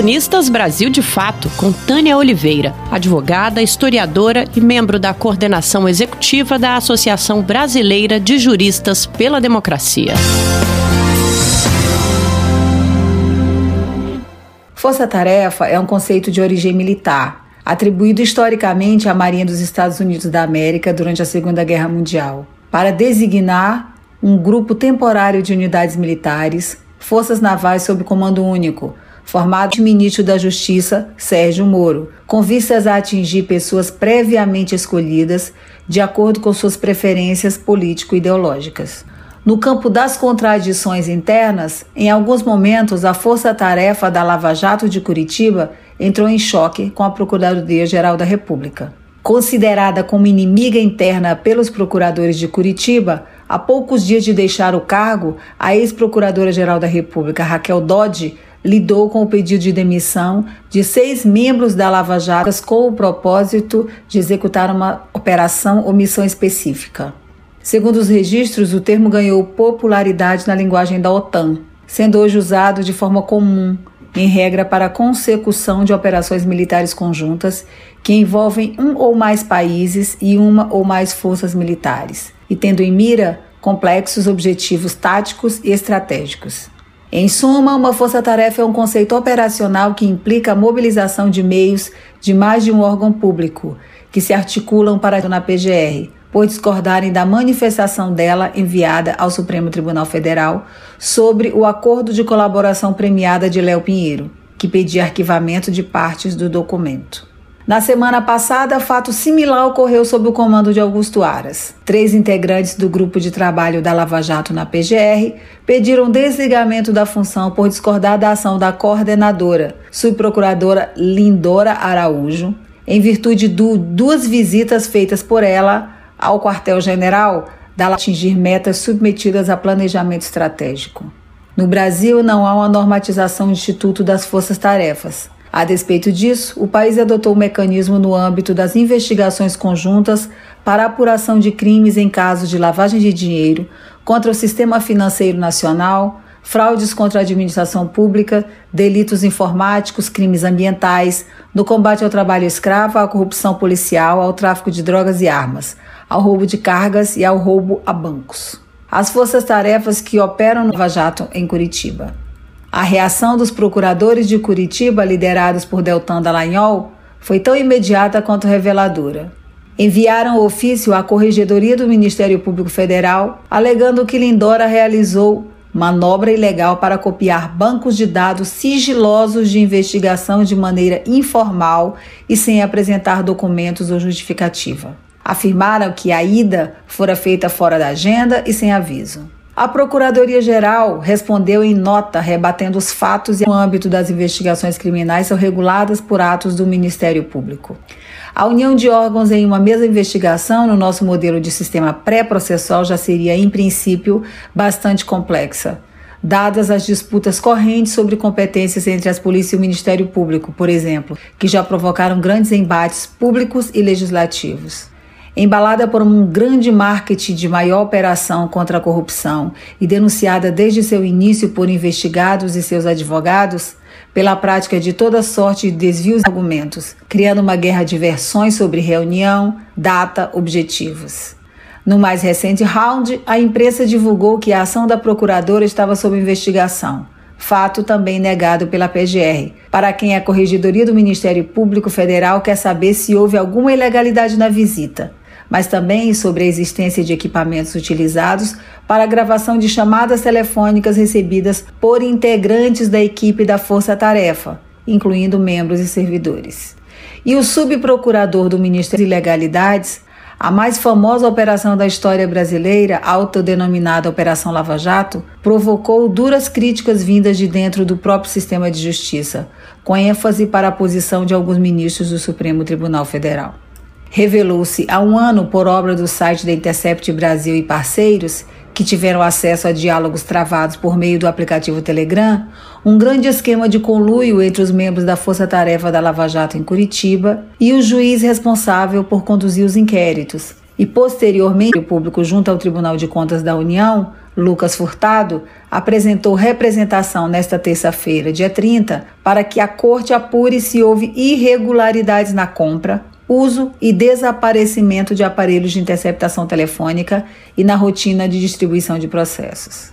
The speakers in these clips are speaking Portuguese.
Colunistas Brasil de Fato, com Tânia Oliveira, advogada, historiadora e membro da coordenação executiva da Associação Brasileira de Juristas pela Democracia. Força-tarefa é um conceito de origem militar, atribuído historicamente à Marinha dos Estados Unidos da América durante a Segunda Guerra Mundial, para designar um grupo temporário de unidades militares, forças navais sob comando único, formado de ministro da Justiça, Sérgio Moro, com vistas a atingir pessoas previamente escolhidas de acordo com suas preferências político-ideológicas. No campo das contradições internas, em alguns momentos a força-tarefa da Lava Jato de Curitiba entrou em choque com a Procuradoria-Geral da República. Considerada como inimiga interna pelos procuradores de Curitiba, há poucos dias de deixar o cargo, a ex-procuradora-geral da República, Raquel Dodge, lidou com o pedido de demissão de seis membros da Lava Jato com o propósito de executar uma operação ou missão específica. Segundo os registros, o termo ganhou popularidade na linguagem da OTAN, sendo hoje usado de forma comum, em regra para a consecução de operações militares conjuntas que envolvem um ou mais países e uma ou mais forças militares, e tendo em mira complexos objetivos táticos e estratégicos. Em suma, uma força-tarefa é um conceito operacional que implica a mobilização de meios de mais de um órgão público, que se articulam para na PGR, por discordarem da manifestação dela enviada ao Supremo Tribunal Federal sobre o acordo de colaboração premiada de Léo Pinheiro, que pedia arquivamento de partes do documento. Na semana passada, fato similar ocorreu sob o comando de Augusto Aras. Três integrantes do grupo de trabalho da Lava Jato na PGR pediram desligamento da função por discordar da ação da coordenadora, subprocuradora Lindora Araújo, em virtude de duas visitas feitas por ela ao quartel-general da atingir metas submetidas a planejamento estratégico. No Brasil, não há uma normatização do Instituto das Forças Tarefas. A despeito disso, o país adotou um mecanismo no âmbito das investigações conjuntas para apuração de crimes em casos de lavagem de dinheiro contra o sistema financeiro nacional, fraudes contra a administração pública, delitos informáticos, crimes ambientais, no combate ao trabalho escravo, à corrupção policial, ao tráfico de drogas e armas, ao roubo de cargas e ao roubo a bancos. As forças-tarefas que operam no Lava Jato em Curitiba. A reação dos procuradores de Curitiba, liderados por Deltan Dallagnol, foi tão imediata quanto reveladora. Enviaram ofício à Corregedoria do Ministério Público Federal, alegando que Lindora realizou manobra ilegal para copiar bancos de dados sigilosos de investigação de maneira informal e sem apresentar documentos ou justificativa. Afirmaram que a ida fora feita fora da agenda e sem aviso. A Procuradoria-Geral respondeu em nota rebatendo os fatos e no âmbito das investigações criminais são reguladas por atos do Ministério Público. A união de órgãos em uma mesma investigação no nosso modelo de sistema pré-processual já seria, em princípio, bastante complexa, dadas as disputas correntes sobre competências entre as polícias e o Ministério Público, por exemplo, que já provocaram grandes embates públicos e legislativos. Embalada por um grande marketing de maior operação contra a corrupção e denunciada desde seu início por investigados e seus advogados, pela prática de toda sorte de desvios de argumentos, criando uma guerra de versões sobre reunião, data, objetivos. No mais recente round, a imprensa divulgou que a ação da procuradora estava sob investigação, fato também negado pela PGR, para quem a Corregedoria do Ministério Público Federal quer saber se houve alguma ilegalidade na visita mas também sobre a existência de equipamentos utilizados para a gravação de chamadas telefônicas recebidas por integrantes da equipe da Força Tarefa, incluindo membros e servidores. E o subprocurador do Ministério de Legalidades, a mais famosa operação da história brasileira, autodenominada Operação Lava Jato, provocou duras críticas vindas de dentro do próprio sistema de justiça, com ênfase para a posição de alguns ministros do Supremo Tribunal Federal. Revelou-se há um ano, por obra do site da Intercept Brasil e parceiros, que tiveram acesso a diálogos travados por meio do aplicativo Telegram, um grande esquema de conluio entre os membros da Força Tarefa da Lava Jato em Curitiba e o juiz responsável por conduzir os inquéritos, e posteriormente o público junto ao Tribunal de Contas da União, Lucas Furtado, apresentou representação nesta terça-feira, dia 30, para que a corte apure se houve irregularidades na compra, uso e desaparecimento de aparelhos de interceptação telefônica e na rotina de distribuição de processos.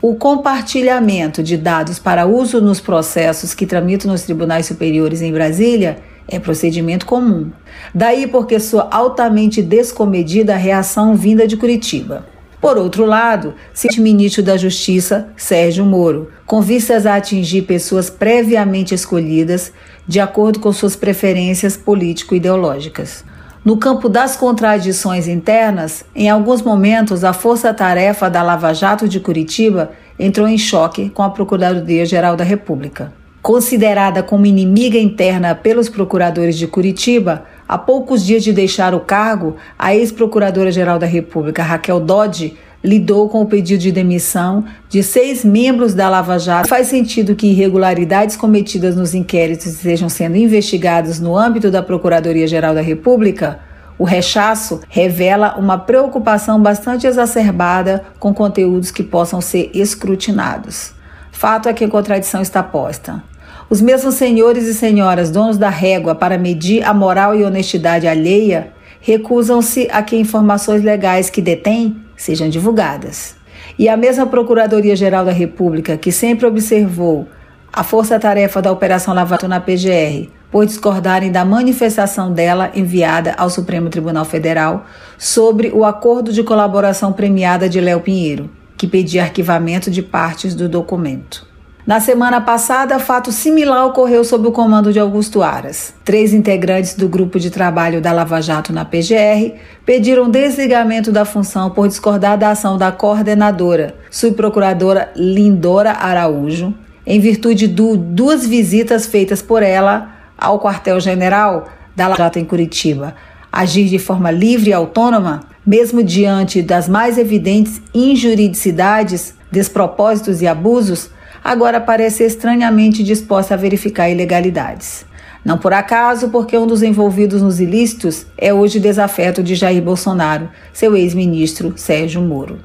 O compartilhamento de dados para uso nos processos que tramitam nos tribunais superiores em Brasília é procedimento comum. Daí porque sua altamente descomedida reação vinda de Curitiba. Por outro lado, se ministro da Justiça, Sérgio Moro, com vistas a atingir pessoas previamente escolhidas de acordo com suas preferências político-ideológicas. No campo das contradições internas, em alguns momentos a força-tarefa da Lava Jato de Curitiba entrou em choque com a Procuradoria-Geral da República. Considerada como inimiga interna pelos procuradores de Curitiba, há poucos dias de deixar o cargo, a ex-procuradora-geral da República, Raquel Dodge, lidou com o pedido de demissão de seis membros da Lava Jato. Faz sentido que irregularidades cometidas nos inquéritos estejam sendo investigadas no âmbito da Procuradoria-Geral da República? O rechaço revela uma preocupação bastante exacerbada com conteúdos que possam ser escrutinados. Fato é que a contradição está posta. Os mesmos senhores e senhoras donos da régua para medir a moral e honestidade alheia recusam-se a que informações legais que detêm sejam divulgadas. E a mesma Procuradoria-Geral da República, que sempre observou a força-tarefa da Operação Lavato na PGR, por discordarem da manifestação dela enviada ao Supremo Tribunal Federal sobre o acordo de colaboração premiada de Léo Pinheiro que pedia arquivamento de partes do documento. Na semana passada, fato similar ocorreu sob o comando de Augusto Aras. Três integrantes do grupo de trabalho da Lava Jato na PGR pediram desligamento da função por discordar da ação da coordenadora, subprocuradora Lindora Araújo, em virtude de duas visitas feitas por ela ao quartel-general da Lava Jato em Curitiba. Agir de forma livre e autônoma mesmo diante das mais evidentes injuridicidades, despropósitos e abusos, agora parece estranhamente disposta a verificar ilegalidades. Não por acaso, porque um dos envolvidos nos ilícitos é hoje desafeto de Jair Bolsonaro, seu ex-ministro Sérgio Moro.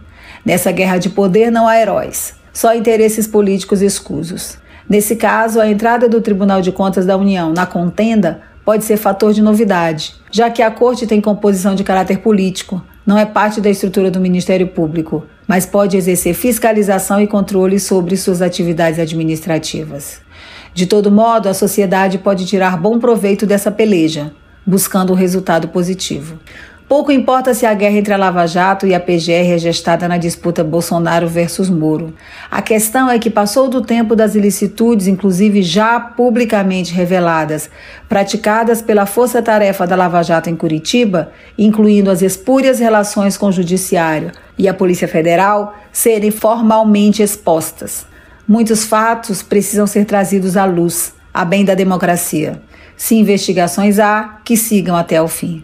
Nessa guerra de poder não há heróis, só interesses políticos escusos. Nesse caso, a entrada do Tribunal de Contas da União na contenda pode ser fator de novidade, já que a corte tem composição de caráter político, não é parte da estrutura do Ministério Público, mas pode exercer fiscalização e controle sobre suas atividades administrativas. De todo modo, a sociedade pode tirar bom proveito dessa peleja, buscando um resultado positivo. Pouco importa se a guerra entre a Lava Jato e a PGR é gestada na disputa Bolsonaro versus Moro. A questão é que passou do tempo das ilicitudes, inclusive já publicamente reveladas, praticadas pela força-tarefa da Lava Jato em Curitiba, incluindo as espúrias relações com o Judiciário e a Polícia Federal, serem formalmente expostas. Muitos fatos precisam ser trazidos à luz, a bem da democracia. Se investigações há, que sigam até o fim.